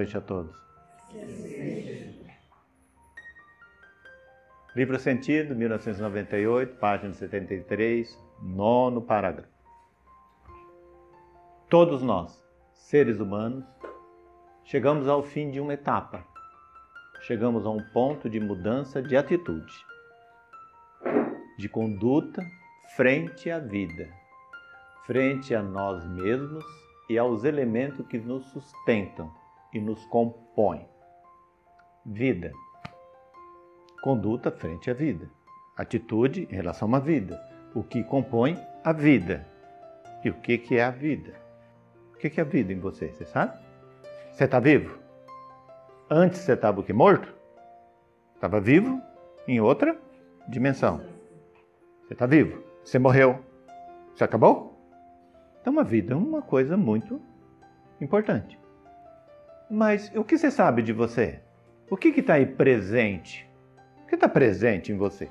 Noite a todos. Livro Sentido, 1998, página 73, nono parágrafo. Todos nós, seres humanos, chegamos ao fim de uma etapa. Chegamos a um ponto de mudança de atitude, de conduta frente à vida, frente a nós mesmos e aos elementos que nos sustentam e nos compõem. Vida. Conduta frente à vida. Atitude em relação uma vida. O que compõe a vida. E o que, que é a vida? O que, que é a vida em você? Você sabe? Você está vivo? Antes você estava o que? Morto? Estava vivo em outra dimensão. Você está vivo. Você morreu. Você acabou? Então, a vida é uma coisa muito importante. Mas o que você sabe de você? O que está aí presente? O que está presente em você?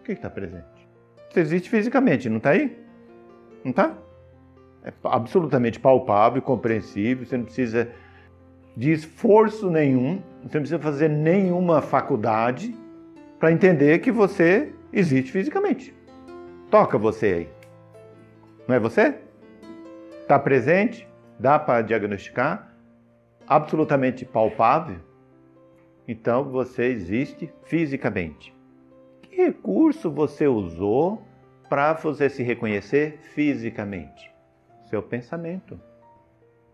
O que está presente? Você existe fisicamente, não está aí? Não está? É absolutamente palpável, compreensível, você não precisa de esforço nenhum, você não precisa fazer nenhuma faculdade para entender que você existe fisicamente. Toca você aí. Não é você? Está presente? Dá para diagnosticar? Absolutamente palpável, então você existe fisicamente. Que recurso você usou para você se reconhecer fisicamente? Seu pensamento.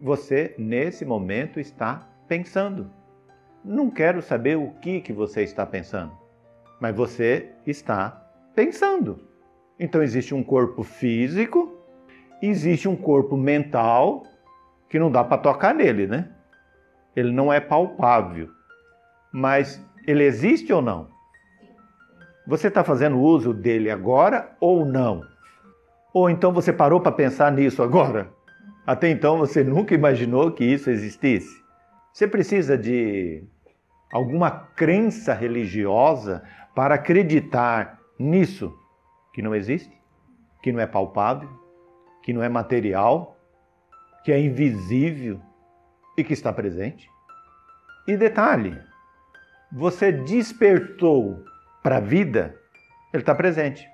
Você, nesse momento, está pensando. Não quero saber o que, que você está pensando, mas você está pensando. Então, existe um corpo físico, existe um corpo mental, que não dá para tocar nele, né? Ele não é palpável, mas ele existe ou não? Você está fazendo uso dele agora ou não? Ou então você parou para pensar nisso agora? Até então você nunca imaginou que isso existisse? Você precisa de alguma crença religiosa para acreditar nisso que não existe, que não é palpável, que não é material, que é invisível, e que está presente. E detalhe, você despertou para a vida, ele está presente,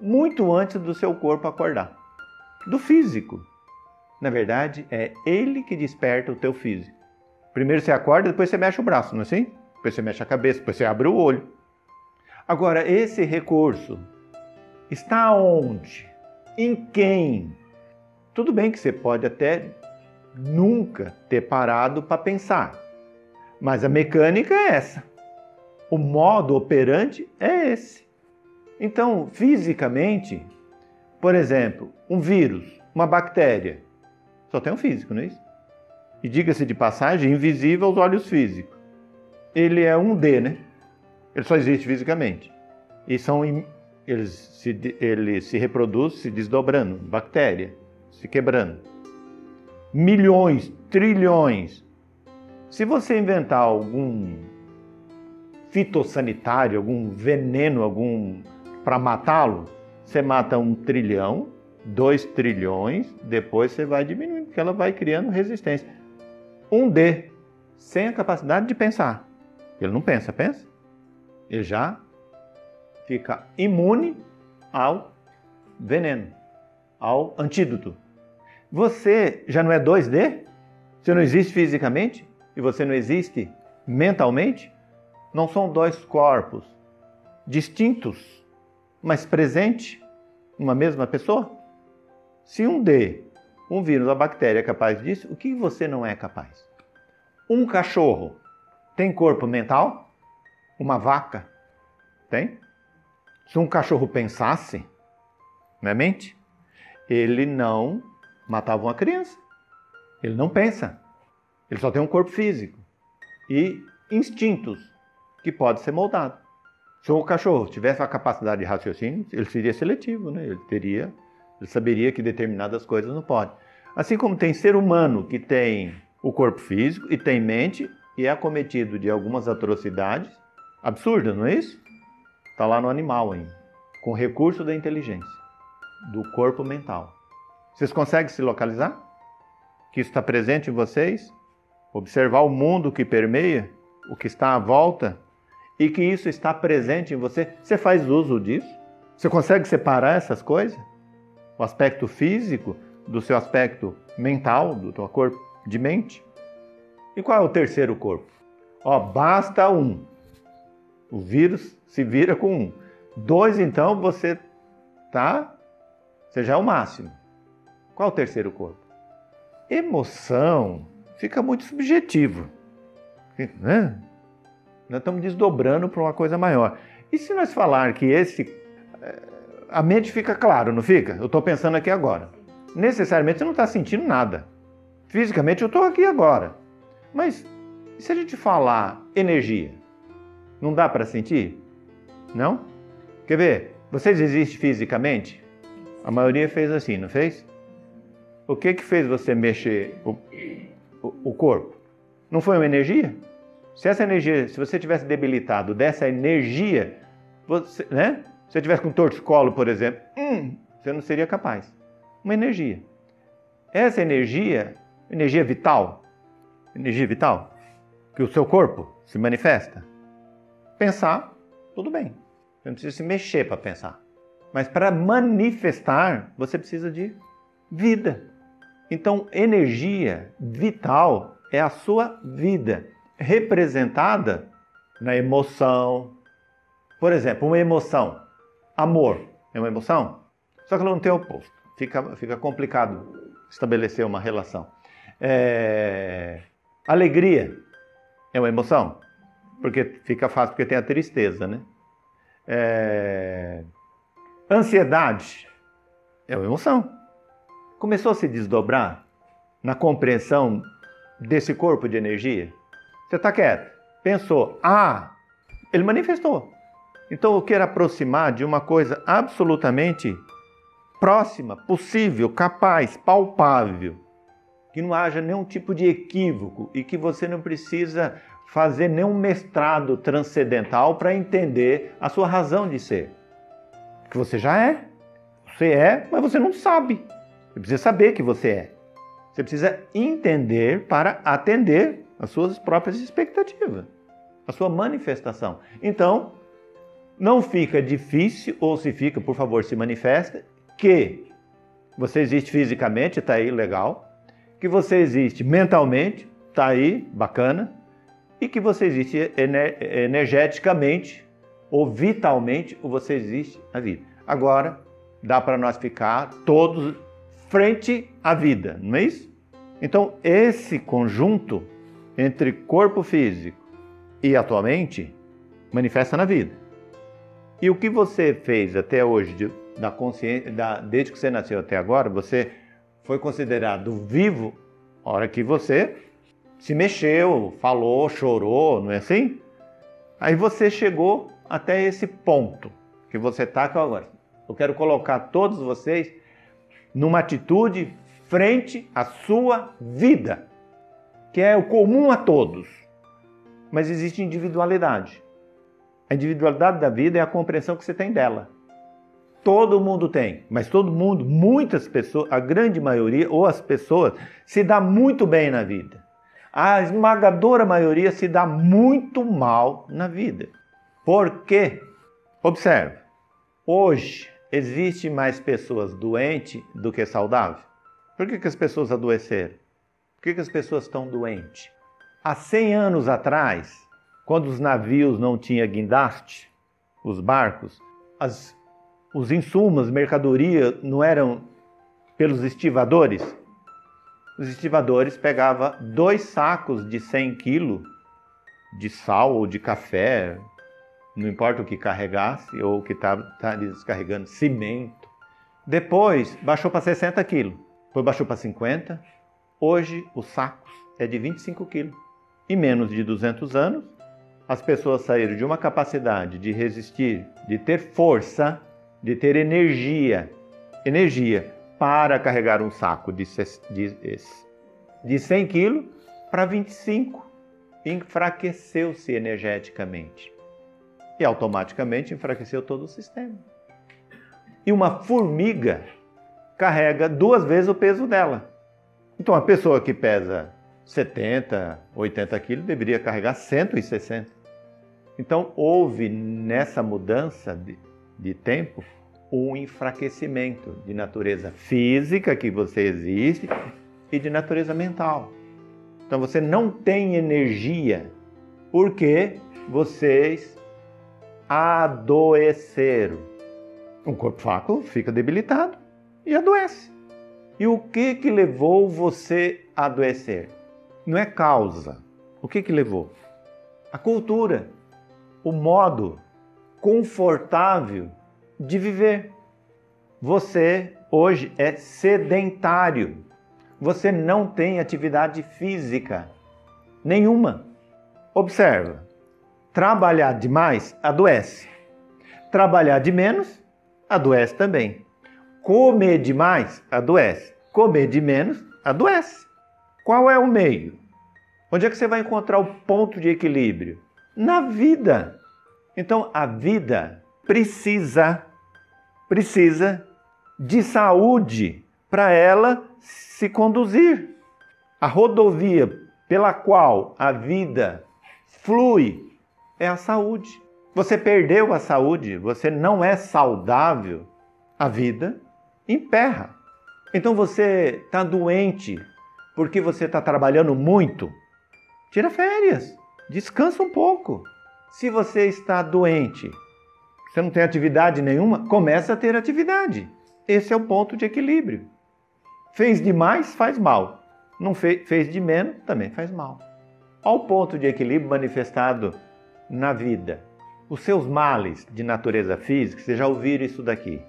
muito antes do seu corpo acordar, do físico. Na verdade, é ele que desperta o teu físico. Primeiro você acorda, depois você mexe o braço, não é assim? Depois você mexe a cabeça, depois você abre o olho. Agora, esse recurso está onde? Em quem? Tudo bem que você pode até nunca ter parado para pensar. Mas a mecânica é essa. O modo operante é esse. Então, fisicamente, por exemplo, um vírus, uma bactéria, só tem um físico, não é isso? E diga-se de passagem, invisível aos olhos físicos. Ele é um D, né? Ele só existe fisicamente. E são eles se, ele se reproduz se desdobrando, bactéria, se quebrando milhões, trilhões. Se você inventar algum fitossanitário, algum veneno, algum para matá-lo, você mata um trilhão, dois trilhões, depois você vai diminuindo, porque ela vai criando resistência. Um D, sem a capacidade de pensar. Ele não pensa, pensa? Ele já fica imune ao veneno, ao antídoto. Você já não é 2D? Você não existe fisicamente? E você não existe mentalmente? Não são dois corpos distintos, mas presentes numa mesma pessoa? Se um D, um vírus, uma bactéria é capaz disso, o que você não é capaz? Um cachorro tem corpo mental? Uma vaca tem? Se um cachorro pensasse, não é mente? Ele não matava uma criança. Ele não pensa. Ele só tem um corpo físico e instintos que pode ser moldado. Se o cachorro tivesse a capacidade de raciocínio, ele seria seletivo, né? Ele teria, ele saberia que determinadas coisas não pode. Assim como tem ser humano que tem o corpo físico e tem mente e é acometido de algumas atrocidades absurdas, não é isso? Está lá no animal ainda, com recurso da inteligência, do corpo mental. Vocês conseguem se localizar? Que isso está presente em vocês? observar o mundo que permeia, o que está à volta e que isso está presente em você, você faz uso disso? Você consegue separar essas coisas? O aspecto físico do seu aspecto mental, do teu corpo de mente? E qual é o terceiro corpo? Ó, basta um. O vírus se vira com um. Dois, então, você tá, você já é o máximo. Qual o terceiro corpo? Emoção fica muito subjetivo. Né? Nós estamos desdobrando para uma coisa maior. E se nós falar que esse. Eh, a mente fica claro, não fica? Eu estou pensando aqui agora. Necessariamente você não está sentindo nada. Fisicamente eu estou aqui agora. Mas e se a gente falar energia? Não dá para sentir? Não? Quer ver? Vocês existem fisicamente? A maioria fez assim, não fez? O que que fez você mexer o, o, o corpo? Não foi uma energia? Se essa energia, se você tivesse debilitado dessa energia, você, né? Se você tivesse com torcicolo, por exemplo, hum, você não seria capaz. Uma energia. Essa energia, energia vital, energia vital, que o seu corpo se manifesta. Pensar, tudo bem. Você não precisa se mexer para pensar. Mas para manifestar, você precisa de vida. Então, energia vital é a sua vida, representada na emoção. Por exemplo, uma emoção. Amor é uma emoção? Só que ela não tem oposto. Fica, fica complicado estabelecer uma relação. É... Alegria é uma emoção? Porque fica fácil, porque tem a tristeza, né? É... Ansiedade é uma emoção. Começou a se desdobrar na compreensão desse corpo de energia? Você está quieto, pensou, ah, ele manifestou. Então eu quero aproximar de uma coisa absolutamente próxima, possível, capaz, palpável que não haja nenhum tipo de equívoco e que você não precisa fazer nenhum mestrado transcendental para entender a sua razão de ser. Que você já é. Você é, mas você não sabe. Você precisa saber que você é. Você precisa entender para atender as suas próprias expectativas, a sua manifestação. Então, não fica difícil, ou se fica, por favor, se manifesta, que você existe fisicamente, está aí legal, que você existe mentalmente, tá aí, bacana, e que você existe energeticamente ou vitalmente, ou você existe na vida. Agora, dá para nós ficar todos frente à vida, não é isso? Então, esse conjunto entre corpo físico e a tua mente manifesta na vida. E o que você fez até hoje, de, da consciência, da, desde que você nasceu até agora, você foi considerado vivo a hora que você se mexeu, falou, chorou, não é assim? Aí você chegou até esse ponto que você está agora. Eu quero colocar todos vocês numa atitude frente à sua vida, que é o comum a todos. Mas existe individualidade. A individualidade da vida é a compreensão que você tem dela. Todo mundo tem, mas todo mundo, muitas pessoas, a grande maioria ou as pessoas se dá muito bem na vida. A esmagadora maioria se dá muito mal na vida. Por quê? Observe. Hoje existe mais pessoas doentes do que saudáveis. Por que, que as pessoas adoeceram? Por que, que as pessoas estão doentes? Há 100 anos atrás, quando os navios não tinham guindaste, os barcos, as os insumos, mercadoria não eram pelos estivadores? Os estivadores pegavam dois sacos de 100 quilos de sal ou de café, não importa o que carregasse ou o que estava tá, descarregando, cimento. Depois baixou para 60 quilos, depois baixou para 50. Hoje os sacos é de 25 quilos. Em menos de 200 anos, as pessoas saíram de uma capacidade de resistir, de ter força, de ter energia, energia para carregar um saco de, de, de 100 quilos para 25. Enfraqueceu-se energeticamente. E automaticamente enfraqueceu todo o sistema. E uma formiga carrega duas vezes o peso dela. Então, a pessoa que pesa 70, 80 quilos, deveria carregar 160. Então, houve nessa mudança de, de tempo um enfraquecimento de natureza física que você existe e de natureza mental. Então, você não tem energia porque vocês adoeceram. Um corpo fraco fica debilitado e adoece. E o que que levou você a adoecer? Não é causa. O que que levou? A cultura, o modo confortável de viver. Você hoje é sedentário. Você não tem atividade física nenhuma. Observa. Trabalhar demais adoece. Trabalhar de menos adoece também. Comer demais adoece. Comer de menos adoece. Qual é o meio? Onde é que você vai encontrar o ponto de equilíbrio? Na vida. Então a vida precisa precisa de saúde para ela se conduzir. A rodovia pela qual a vida flui é a saúde. Você perdeu a saúde, você não é saudável, a vida emperra. Então você está doente porque você está trabalhando muito, tira férias, descansa um pouco. Se você está doente, você não tem atividade nenhuma, começa a ter atividade. Esse é o ponto de equilíbrio. Fez demais, faz mal. Não fez, fez de menos, também faz mal. Ao ponto de equilíbrio manifestado na vida. Os seus males de natureza física, vocês já ouviram isso daqui.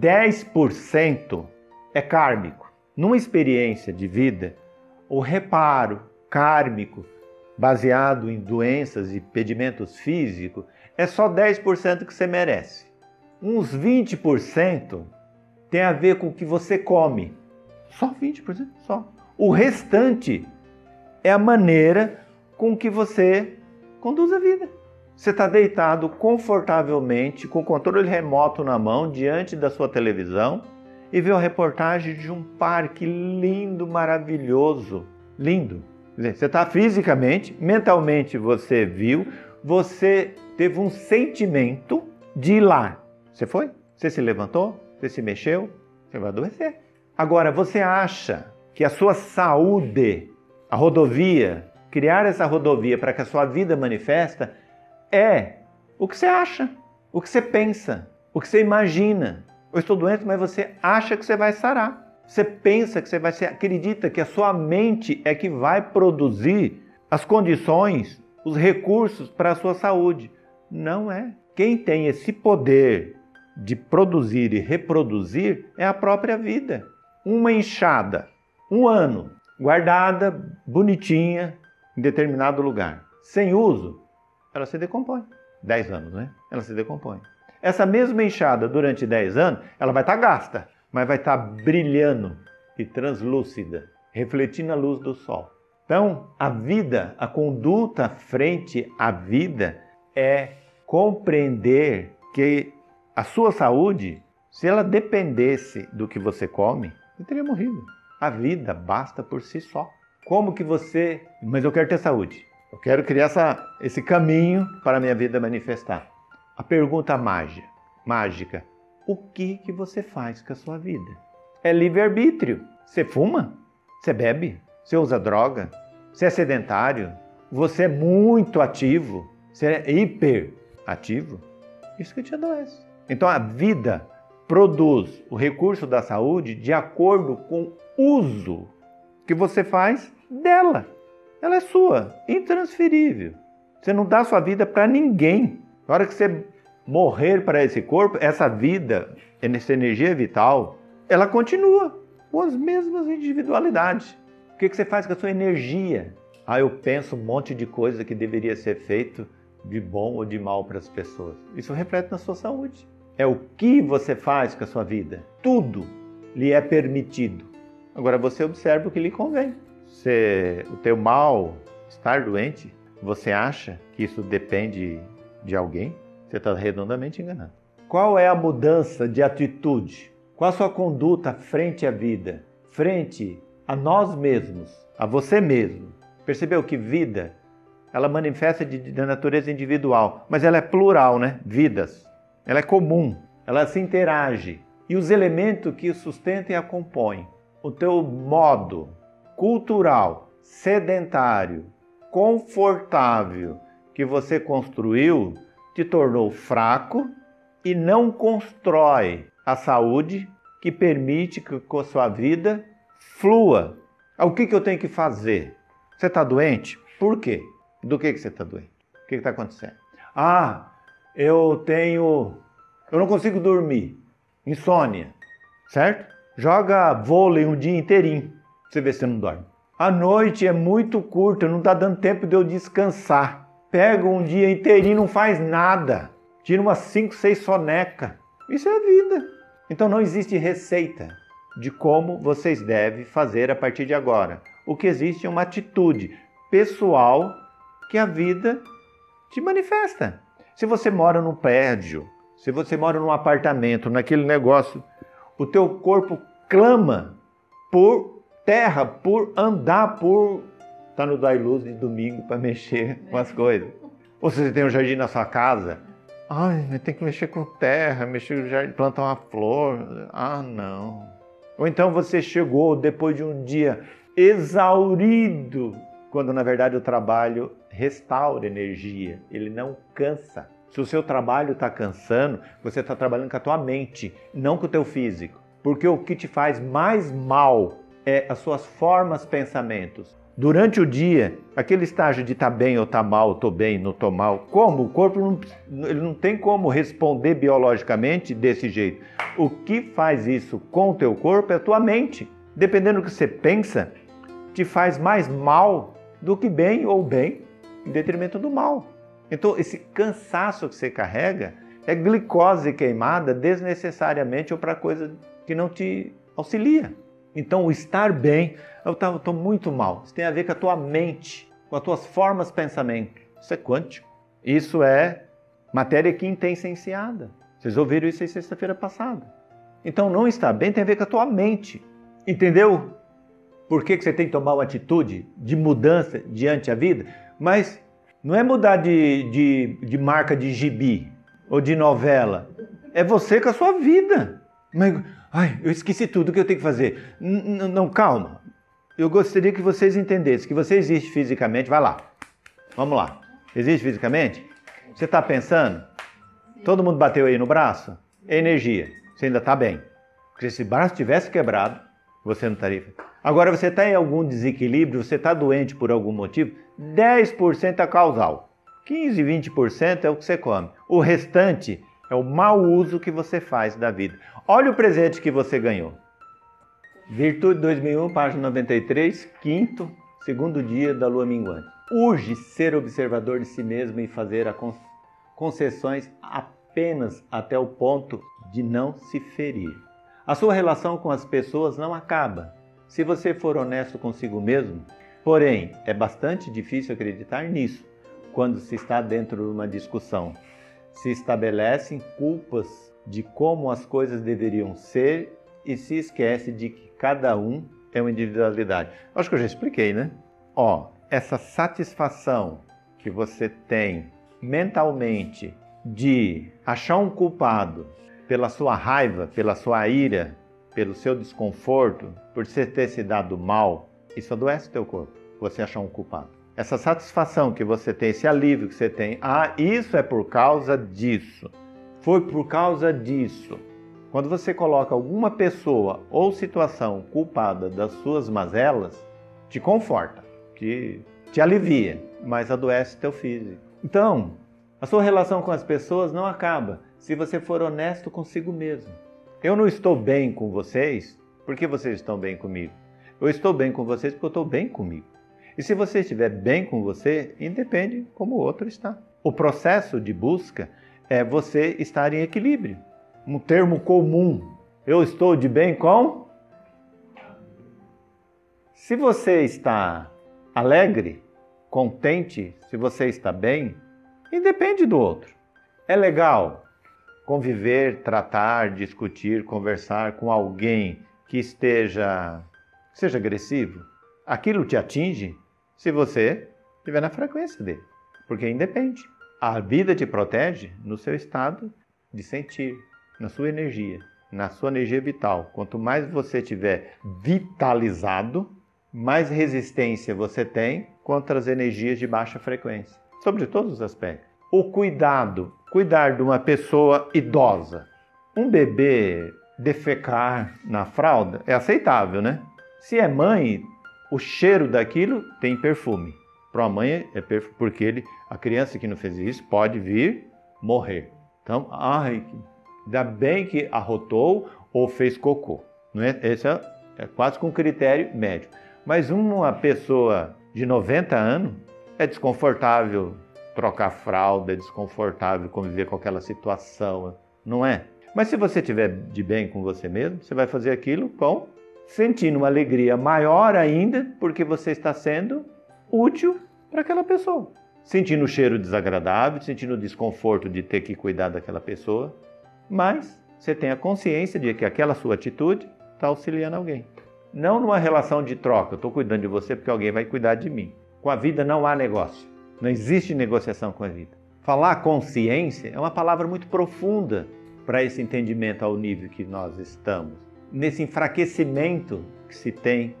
10% é kármico. Numa experiência de vida, o reparo kármico baseado em doenças e pedimentos físicos é só 10% que você merece. Uns 20% tem a ver com o que você come. Só 20%, só. O restante é a maneira com que você conduz a vida. Você está deitado confortavelmente, com o controle remoto na mão, diante da sua televisão e vê a reportagem de um parque lindo, maravilhoso. Lindo. Você está fisicamente, mentalmente você viu, você teve um sentimento de ir lá. Você foi? Você se levantou? Você se mexeu? Você vai adoecer. Agora, você acha que a sua saúde, a rodovia, criar essa rodovia para que a sua vida manifesta é o que você acha, o que você pensa, o que você imagina. Eu estou doente, mas você acha que você vai sarar. Você pensa que você vai ser, acredita que a sua mente é que vai produzir as condições, os recursos para a sua saúde. Não é. Quem tem esse poder de produzir e reproduzir é a própria vida. Uma enxada, um ano, guardada, bonitinha, em determinado lugar, sem uso, ela se decompõe. 10 anos, né? Ela se decompõe. Essa mesma enxada, durante 10 anos, ela vai estar tá gasta, mas vai estar tá brilhando e translúcida, refletindo a luz do sol. Então, a vida, a conduta frente à vida é compreender que a sua saúde, se ela dependesse do que você come, teria morrido. A vida basta por si só. Como que você. Mas eu quero ter saúde. Eu quero criar essa, esse caminho para a minha vida manifestar. A pergunta mágica, mágica: o que que você faz com a sua vida? É livre-arbítrio. Você fuma? Você bebe? Você usa droga? Você é sedentário? Você é muito ativo? Você é hiperativo? Isso que te adoece. Então a vida produz o recurso da saúde de acordo com o uso que você faz dela. Ela é sua, intransferível. Você não dá sua vida para ninguém. Na hora que você morrer para esse corpo, essa vida, essa energia vital, ela continua com as mesmas individualidades. O que você faz com a sua energia? Ah, eu penso um monte de coisa que deveria ser feito de bom ou de mal para as pessoas. Isso reflete na sua saúde. É o que você faz com a sua vida. Tudo lhe é permitido. Agora você observa o que lhe convém. Se o teu mal estar doente, você acha que isso depende de alguém? Você está redondamente enganado. Qual é a mudança de atitude? Qual a sua conduta frente à vida, frente a nós mesmos, a você mesmo. Percebeu que vida, ela manifesta de, de natureza individual, mas ela é plural, né? Vidas. Ela é comum, ela se interage. E os elementos que sustentam e a compõem, o teu modo cultural, sedentário, confortável que você construiu, te tornou fraco e não constrói a saúde que permite que a sua vida flua. O que, que eu tenho que fazer? Você está doente? Por quê? Do que, que você está doente? O que está acontecendo? Ah, eu tenho. Eu não consigo dormir. Insônia. Certo? Joga vôlei um dia inteirinho. Você vê se não dorme. A noite é muito curta, não está dando tempo de eu descansar. Pega um dia inteirinho, não faz nada. Tira umas 5, 6 soneca. Isso é vida. Então não existe receita de como vocês devem fazer a partir de agora. O que existe é uma atitude pessoal que a vida te manifesta. Se você mora num prédio, se você mora num apartamento, naquele negócio, o teu corpo clama por terra, por andar, por estar tá no Dai Luz de domingo para mexer com as coisas. Ou se você tem um jardim na sua casa, ai, tem que mexer com terra, mexer com jardim, plantar uma flor. Ah, não. Ou então você chegou depois de um dia exaurido, quando na verdade o trabalho restaura energia, ele não cansa. Se o seu trabalho está cansando, você está trabalhando com a tua mente, não com o teu físico. Porque o que te faz mais mal é as suas formas, pensamentos. Durante o dia, aquele estágio de estar tá bem ou estar tá mal, estou bem, não estou mal, como? O corpo não, ele não tem como responder biologicamente desse jeito. O que faz isso com o teu corpo é a tua mente. Dependendo do que você pensa, te faz mais mal do que bem ou bem, em detrimento do mal. Então, esse cansaço que você carrega é glicose queimada desnecessariamente ou para coisa que não te auxilia. Então, o estar bem, eu estou muito mal. Isso tem a ver com a tua mente, com as tuas formas de pensamento. Isso é quântico. Isso é matéria quintessenciada. Vocês ouviram isso aí sexta-feira passada. Então, não estar bem tem a ver com a tua mente. Entendeu? Por que, que você tem que tomar uma atitude de mudança diante da vida? Mas não é mudar de, de, de marca de gibi ou de novela. É você com a sua vida. Mas, ai, eu esqueci tudo que eu tenho que fazer. N não, calma. Eu gostaria que vocês entendessem que você existe fisicamente. Vai lá. Vamos lá. Existe fisicamente? Você está pensando? Todo mundo bateu aí no braço? É energia. Você ainda está bem. Porque se o braço tivesse quebrado, você não estaria. Agora, você está em algum desequilíbrio, você está doente por algum motivo, 10% é causal. 15, 20% é o que você come. O restante é o mau uso que você faz da vida. Olha o presente que você ganhou. Virtude 2001, página 93, quinto, segundo dia da lua minguante. Urge ser observador de si mesmo e fazer concessões apenas até o ponto de não se ferir. A sua relação com as pessoas não acaba se você for honesto consigo mesmo. Porém, é bastante difícil acreditar nisso quando se está dentro de uma discussão. Se estabelecem culpas de como as coisas deveriam ser e se esquece de que cada um é uma individualidade. Acho que eu já expliquei, né? Ó, essa satisfação que você tem mentalmente de achar um culpado pela sua raiva, pela sua ira, pelo seu desconforto, por você ter se dado mal, isso adoece o teu corpo. Você achar um culpado. Essa satisfação que você tem, esse alívio que você tem, ah, isso é por causa disso foi por causa disso. Quando você coloca alguma pessoa ou situação culpada das suas mazelas, te conforta, te, te alivia, mas adoece teu físico. Então, a sua relação com as pessoas não acaba se você for honesto consigo mesmo. Eu não estou bem com vocês porque vocês estão bem comigo. Eu estou bem com vocês porque eu estou bem comigo. E se você estiver bem com você, independe como o outro está. O processo de busca é você estar em equilíbrio. Um termo comum. Eu estou de bem com. Se você está alegre, contente, se você está bem, independe do outro. É legal conviver, tratar, discutir, conversar com alguém que esteja seja agressivo. Aquilo te atinge se você estiver na frequência dele, porque independe. A vida te protege no seu estado de sentir, na sua energia, na sua energia vital. Quanto mais você tiver vitalizado, mais resistência você tem contra as energias de baixa frequência, sobre todos os aspectos. O cuidado, cuidar de uma pessoa idosa. Um bebê defecar na fralda é aceitável, né? Se é mãe, o cheiro daquilo tem perfume. Para a mãe é perfume, porque ele, a criança que não fez isso pode vir morrer. Então, ai, ainda bem que arrotou ou fez cocô. Não é? Esse é, é quase com critério médio. Mas uma pessoa de 90 anos é desconfortável trocar fralda, é desconfortável conviver com aquela situação, não é? Mas se você estiver de bem com você mesmo, você vai fazer aquilo com sentindo uma alegria maior ainda, porque você está sendo útil para aquela pessoa. Sentindo o cheiro desagradável, sentindo o desconforto de ter que cuidar daquela pessoa, mas você tem a consciência de que aquela sua atitude está auxiliando alguém. Não numa relação de troca, eu estou cuidando de você porque alguém vai cuidar de mim. Com a vida não há negócio, não existe negociação com a vida. Falar consciência é uma palavra muito profunda para esse entendimento ao nível que nós estamos, nesse enfraquecimento que se tem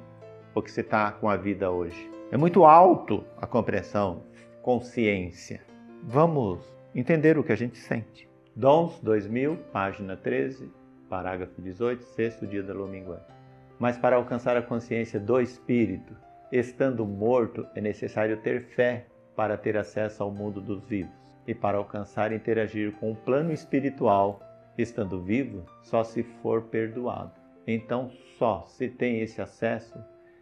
ou que se está com a vida hoje. É muito alto a compreensão, consciência. Vamos entender o que a gente sente. Dons 2000, página 13, parágrafo 18, sexto dia da lua. Mas para alcançar a consciência do espírito, estando morto, é necessário ter fé para ter acesso ao mundo dos vivos. E para alcançar e interagir com o plano espiritual, estando vivo, só se for perdoado. Então, só se tem esse acesso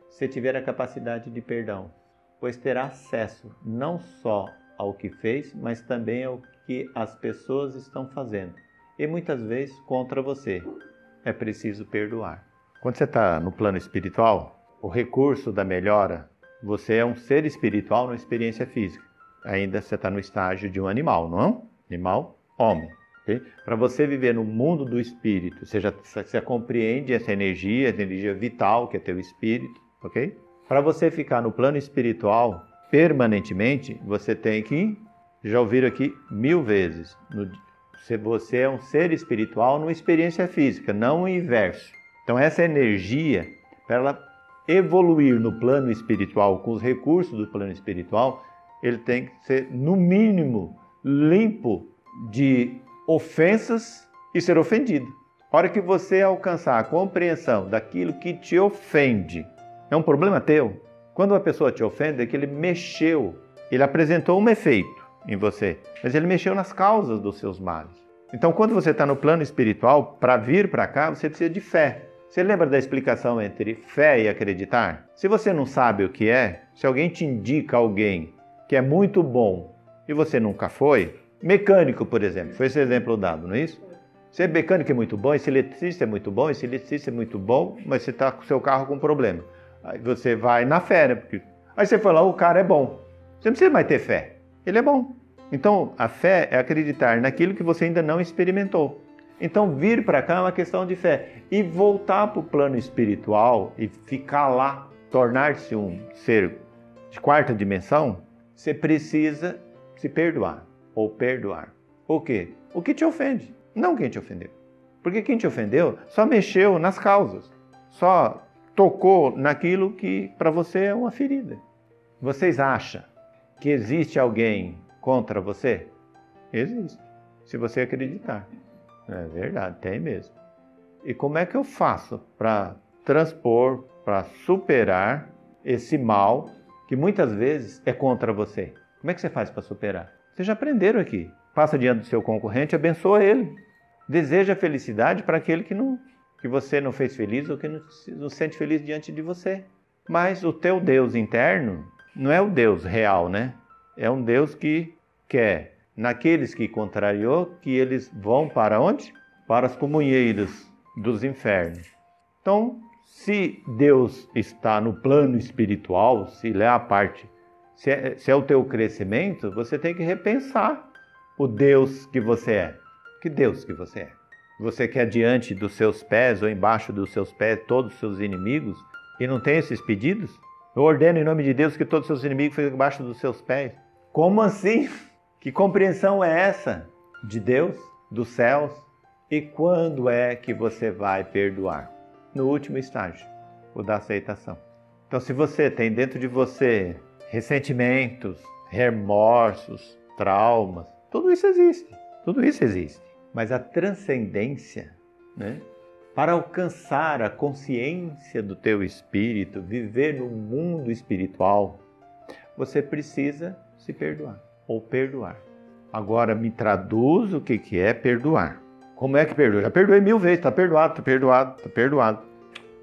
se tiver a capacidade de perdão, pois terá acesso não só ao que fez, mas também ao que as pessoas estão fazendo, e muitas vezes contra você. É preciso perdoar. Quando você está no plano espiritual, o recurso da melhora, você é um ser espiritual na experiência física. Ainda você está no estágio de um animal, não é? Animal, homem. Okay? Para você viver no mundo do espírito, você, já, você compreende essa energia, essa energia vital que é teu espírito, ok? Para você ficar no plano espiritual permanentemente, você tem que, já ouviram aqui mil vezes, no, você é um ser espiritual numa experiência física, não o inverso. Então essa energia, para ela evoluir no plano espiritual, com os recursos do plano espiritual, ele tem que ser, no mínimo, limpo de ofensas e ser ofendido. Hora que você alcançar a compreensão daquilo que te ofende, é um problema teu. Quando uma pessoa te ofende, é que ele mexeu, ele apresentou um efeito em você, mas ele mexeu nas causas dos seus males. Então, quando você está no plano espiritual, para vir para cá, você precisa de fé. Você lembra da explicação entre fé e acreditar? Se você não sabe o que é, se alguém te indica alguém que é muito bom e você nunca foi, Mecânico, por exemplo, foi esse exemplo dado, não é isso? Ser mecânico é muito bom, esse eletricista é muito bom, esse eletricista é muito bom, mas você está com o seu carro com problema. Aí você vai na fé, né? Porque... Aí você fala, o cara é bom. Você não precisa mais ter fé. Ele é bom. Então, a fé é acreditar naquilo que você ainda não experimentou. Então, vir para cá é uma questão de fé. E voltar para o plano espiritual e ficar lá, tornar-se um ser de quarta dimensão, você precisa se perdoar ou perdoar. O quê? O que te ofende, não quem te ofendeu. Porque quem te ofendeu só mexeu nas causas, só tocou naquilo que para você é uma ferida. Vocês acham que existe alguém contra você? Existe, se você acreditar. É verdade, tem mesmo. E como é que eu faço para transpor, para superar esse mal que muitas vezes é contra você? Como é que você faz para superar? Vocês já aprenderam aqui. Passa diante do seu concorrente, abençoa ele. Deseja felicidade para aquele que, não, que você não fez feliz ou que não, não sente feliz diante de você. Mas o teu Deus interno não é o Deus real, né? É um Deus que quer, naqueles que contrariou, que eles vão para onde? Para as comunheiras dos infernos. Então, se Deus está no plano espiritual, se ele é a parte se é, se é o teu crescimento, você tem que repensar o Deus que você é. Que Deus que você é? Você quer diante dos seus pés ou embaixo dos seus pés todos os seus inimigos e não tem esses pedidos? Eu ordeno em nome de Deus que todos os seus inimigos fiquem debaixo dos seus pés. Como assim? Que compreensão é essa de Deus, dos céus? E quando é que você vai perdoar? No último estágio, o da aceitação. Então, se você tem dentro de você ressentimentos, remorsos, traumas, tudo isso existe. Tudo isso existe. Mas a transcendência, né? Para alcançar a consciência do teu espírito, viver no mundo espiritual, você precisa se perdoar ou perdoar. Agora me traduz o que, que é perdoar. Como é que perdoa? Já perdoei mil vezes, está perdoado, está perdoado, está perdoado.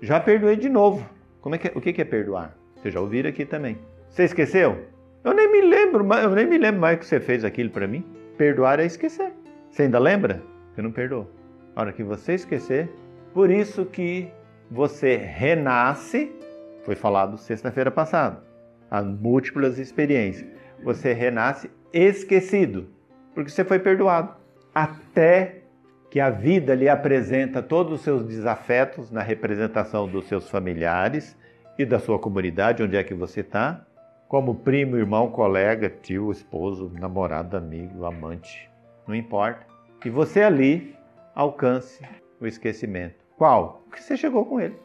Já perdoei de novo. Como é que, é? o que, que é perdoar? Vocês já ouviram aqui também. Você esqueceu? Eu nem me lembro, eu nem me lembro mais que você fez aquilo para mim. Perdoar é esquecer. Você ainda lembra? Você não perdoou. A hora que você esquecer, por isso que você renasce, foi falado sexta-feira passada, as múltiplas experiências. Você renasce esquecido, porque você foi perdoado. Até que a vida lhe apresenta todos os seus desafetos na representação dos seus familiares e da sua comunidade, onde é que você está, como primo, irmão, colega, tio, esposo, namorado, amigo, amante, não importa. E você ali alcance o esquecimento. Qual? Porque você chegou com ele.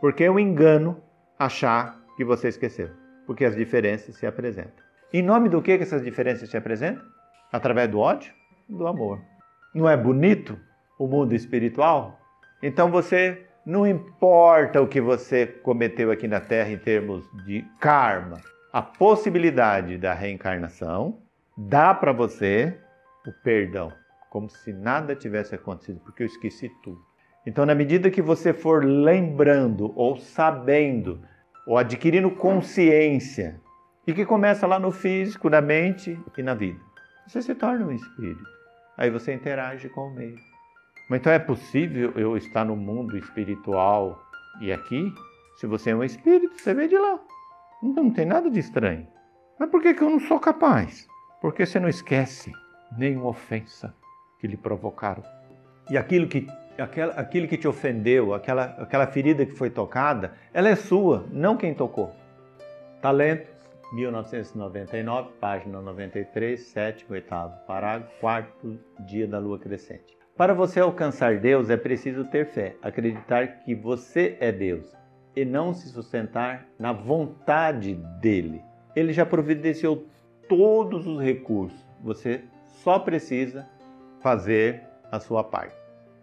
Porque é um engano achar que você esqueceu. Porque as diferenças se apresentam. Em nome do que, essas diferenças se apresentam? Através do ódio? Do amor. Não é bonito o mundo espiritual? Então você não importa o que você cometeu aqui na Terra em termos de karma, a possibilidade da reencarnação dá para você o perdão, como se nada tivesse acontecido, porque eu esqueci tudo. Então, na medida que você for lembrando ou sabendo ou adquirindo consciência, e que começa lá no físico, na mente e na vida, você se torna um espírito. Aí você interage com o meio. Mas então é possível eu estar no mundo espiritual e aqui? Se você é um espírito, você veio de lá. Então não tem nada de estranho. Mas por que, eu não sou capaz? Porque você não esquece nenhuma ofensa que lhe provocaram. E aquilo que aquela, aquilo que te ofendeu, aquela, aquela ferida que foi tocada, ela é sua, não quem tocou. Talentos, 1999, página 93, sétimo, oitavo parágrafo, quarto dia da lua crescente. Para você alcançar Deus é preciso ter fé, acreditar que você é Deus e não se sustentar na vontade dele. Ele já providenciou todos os recursos. Você só precisa fazer a sua parte.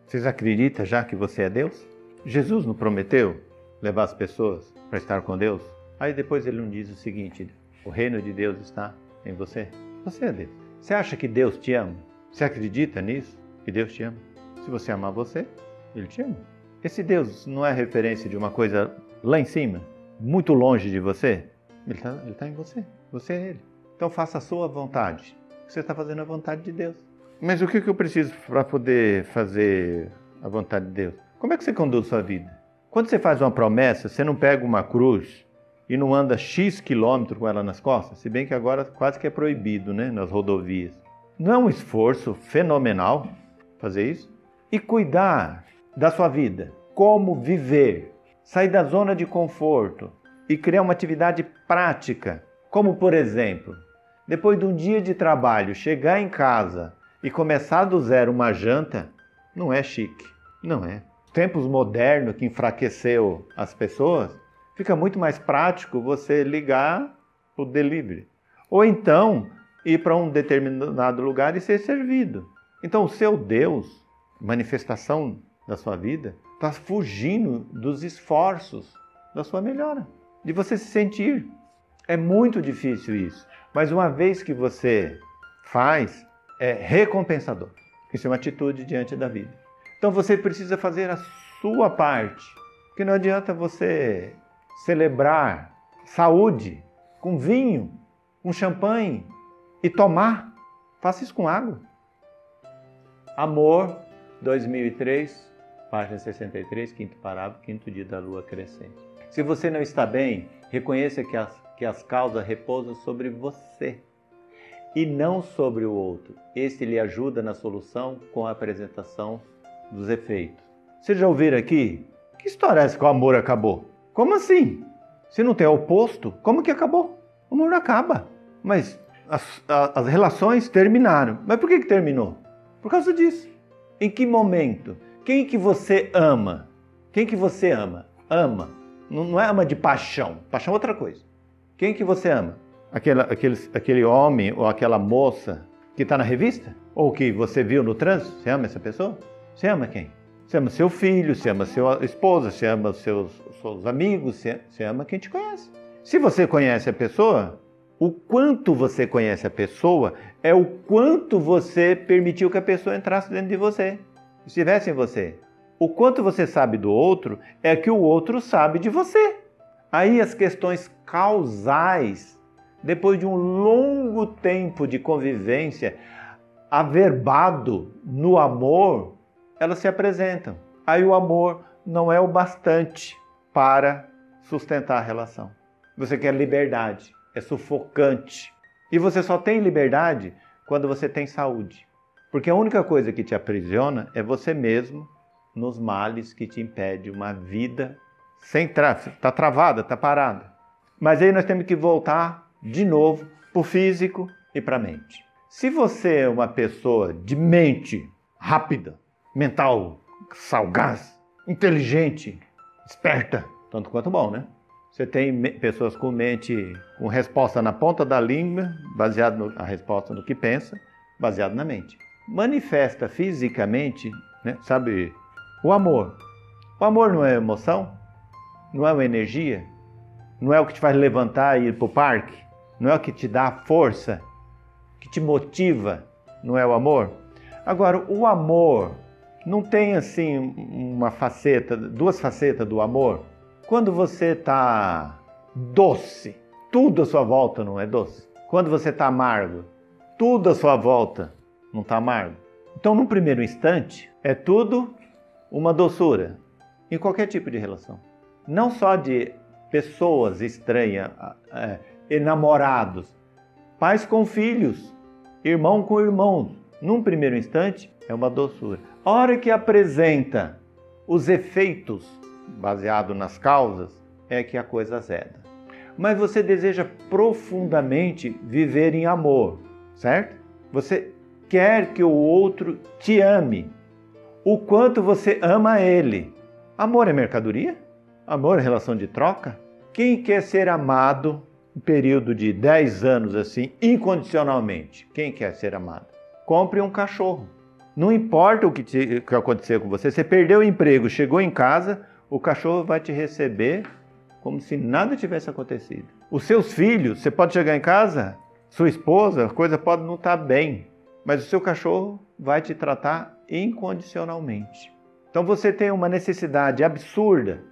Vocês acreditam já que você é Deus? Jesus não prometeu levar as pessoas para estar com Deus? Aí depois ele não diz o seguinte: o reino de Deus está em você. Você é Deus. Você acha que Deus te ama? Você acredita nisso? Que Deus te ama? Se você amar você, Ele te ama. Esse Deus não é referência de uma coisa lá em cima, muito longe de você? Ele está tá em você. Você é Ele. Então faça a sua vontade. Você está fazendo a vontade de Deus. Mas o que eu preciso para poder fazer a vontade de Deus? Como é que você conduz sua vida? Quando você faz uma promessa, você não pega uma cruz e não anda X quilômetros com ela nas costas, se bem que agora quase que é proibido, né, nas rodovias. Não é um esforço fenomenal fazer isso? E cuidar da sua vida, como viver, sair da zona de conforto e criar uma atividade prática, como por exemplo, depois de um dia de trabalho, chegar em casa e começar do zero uma janta não é chique. Não é. Tempos modernos que enfraqueceu as pessoas, fica muito mais prático você ligar o delivery. Ou então ir para um determinado lugar e ser servido. Então o seu Deus, manifestação da sua vida, está fugindo dos esforços da sua melhora, de você se sentir. É muito difícil isso, mas uma vez que você faz, é recompensador. Isso é uma atitude diante da vida. Então você precisa fazer a sua parte. Porque não adianta você celebrar saúde com vinho, com champanhe e tomar. Faça isso com água. Amor 2003, página 63, quinto parágrafo, quinto dia da lua crescente. Se você não está bem, reconheça que as, que as causas repousam sobre você e não sobre o outro. Este lhe ajuda na solução com a apresentação dos efeitos. Vocês já ouviram aqui? Que história é essa que o amor acabou? Como assim? Se não tem oposto, como que acabou? O não acaba. Mas as, as relações terminaram. Mas por que, que terminou? Por causa disso. Em que momento? Quem que você ama? Quem que você ama? Ama. Não, não é ama de paixão. Paixão é outra coisa. Quem que você ama? Aquela, aquele, aquele homem ou aquela moça que está na revista? Ou que você viu no trânsito? Você ama essa pessoa? Você ama quem? Você ama seu filho, você ama sua esposa, você ama seus, seus amigos, você, ama quem te conhece. Se você conhece a pessoa, o quanto você conhece a pessoa é o quanto você permitiu que a pessoa entrasse dentro de você, estivesse em você. O quanto você sabe do outro é que o outro sabe de você. Aí as questões causais, depois de um longo tempo de convivência, averbado no amor, elas se apresentam. Aí o amor não é o bastante para sustentar a relação. Você quer liberdade, é sufocante. E você só tem liberdade quando você tem saúde. Porque a única coisa que te aprisiona é você mesmo nos males que te impede uma vida sem tráfego. Está travada, está parada. Mas aí nós temos que voltar de novo para o físico e para a mente. Se você é uma pessoa de mente rápida, mental, salgaz, inteligente, esperta, tanto quanto bom, né? Você tem pessoas com mente, com resposta na ponta da língua, baseado na resposta no que pensa, baseado na mente. Manifesta fisicamente, né? sabe, o amor. O amor não é emoção? Não é uma energia? Não é o que te faz levantar e ir para o parque? Não é o que te dá força? Que te motiva? Não é o amor? Agora, o amor não tem assim uma faceta, duas facetas do amor. Quando você está doce, tudo à sua volta não é doce. Quando você está amargo, tudo à sua volta não está amargo. Então, num primeiro instante, é tudo uma doçura em qualquer tipo de relação. Não só de pessoas estranhas, é, enamorados, pais com filhos, irmão com irmão. Num primeiro instante, é uma doçura. A hora que apresenta os efeitos baseado nas causas, é que a coisa azeda. Mas você deseja profundamente viver em amor, certo? Você quer que o outro te ame. O quanto você ama ele. Amor é mercadoria? Amor é relação de troca? Quem quer ser amado um período de 10 anos assim, incondicionalmente? Quem quer ser amado? Compre um cachorro. Não importa o que, te, que aconteceu com você, você perdeu o emprego, chegou em casa, o cachorro vai te receber como se nada tivesse acontecido. Os seus filhos, você pode chegar em casa, sua esposa, a coisa pode não estar bem, mas o seu cachorro vai te tratar incondicionalmente. Então você tem uma necessidade absurda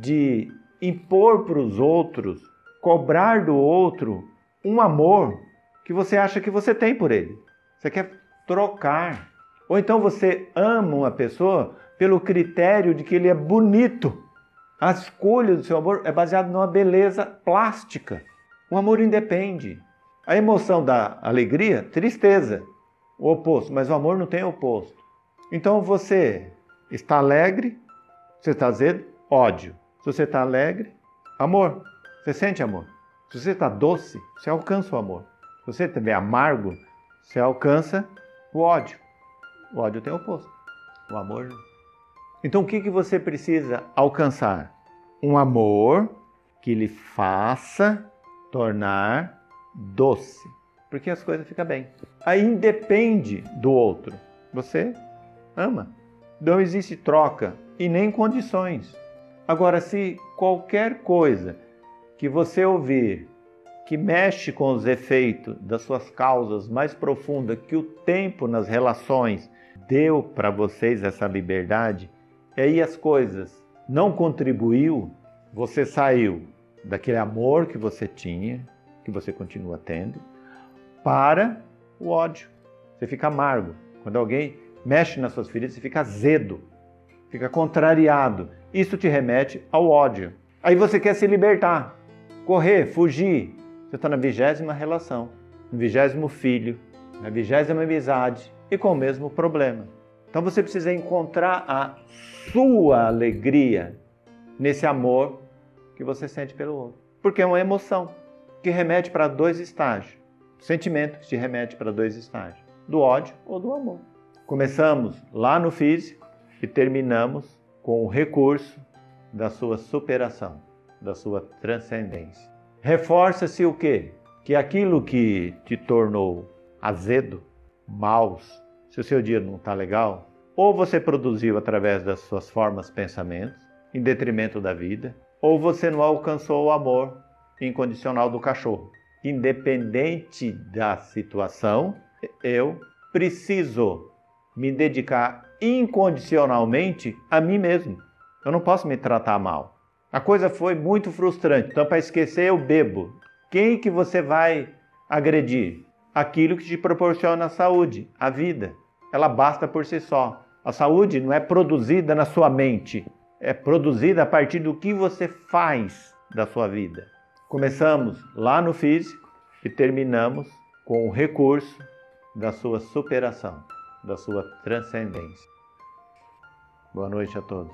de impor para os outros, cobrar do outro um amor que você acha que você tem por ele. Você quer trocar. Ou então você ama uma pessoa pelo critério de que ele é bonito. A escolha do seu amor é baseada numa beleza plástica. O amor independe. A emoção da alegria, tristeza, o oposto, mas o amor não tem oposto. Então você está alegre, você está azedo, ódio. Se você está alegre, amor. Você sente amor. Se você está doce, você alcança o amor. Se você estiver amargo, você alcança o ódio. O ódio tem o oposto. O amor não. Então o que, que você precisa alcançar? Um amor que lhe faça tornar doce, porque as coisas ficam bem. Aí independe do outro. Você ama. Não existe troca e nem condições. Agora, se qualquer coisa que você ouvir que mexe com os efeitos das suas causas mais profundas que o tempo nas relações deu para vocês essa liberdade, e aí as coisas não contribuiu, você saiu daquele amor que você tinha, que você continua tendo, para o ódio. Você fica amargo. Quando alguém mexe nas suas feridas, você fica azedo, fica contrariado. Isso te remete ao ódio. Aí você quer se libertar, correr, fugir. Você está na vigésima relação, no vigésimo filho, na vigésima amizade e com o mesmo problema. Então você precisa encontrar a sua alegria nesse amor que você sente pelo outro. Porque é uma emoção que remete para dois estágios. Sentimento que te remete para dois estágios: do ódio ou do amor. Começamos lá no físico e terminamos com o recurso da sua superação, da sua transcendência. Reforça-se o quê? Que aquilo que te tornou azedo, maus, se o seu dia não está legal, ou você produziu através das suas formas pensamentos, em detrimento da vida, ou você não alcançou o amor incondicional do cachorro. Independente da situação, eu preciso me dedicar incondicionalmente a mim mesmo. Eu não posso me tratar mal. A coisa foi muito frustrante. Então, para esquecer, eu bebo. Quem que você vai agredir? Aquilo que te proporciona a saúde, a vida. Ela basta por si só. A saúde não é produzida na sua mente, é produzida a partir do que você faz da sua vida. Começamos lá no físico e terminamos com o recurso da sua superação, da sua transcendência. Boa noite a todos.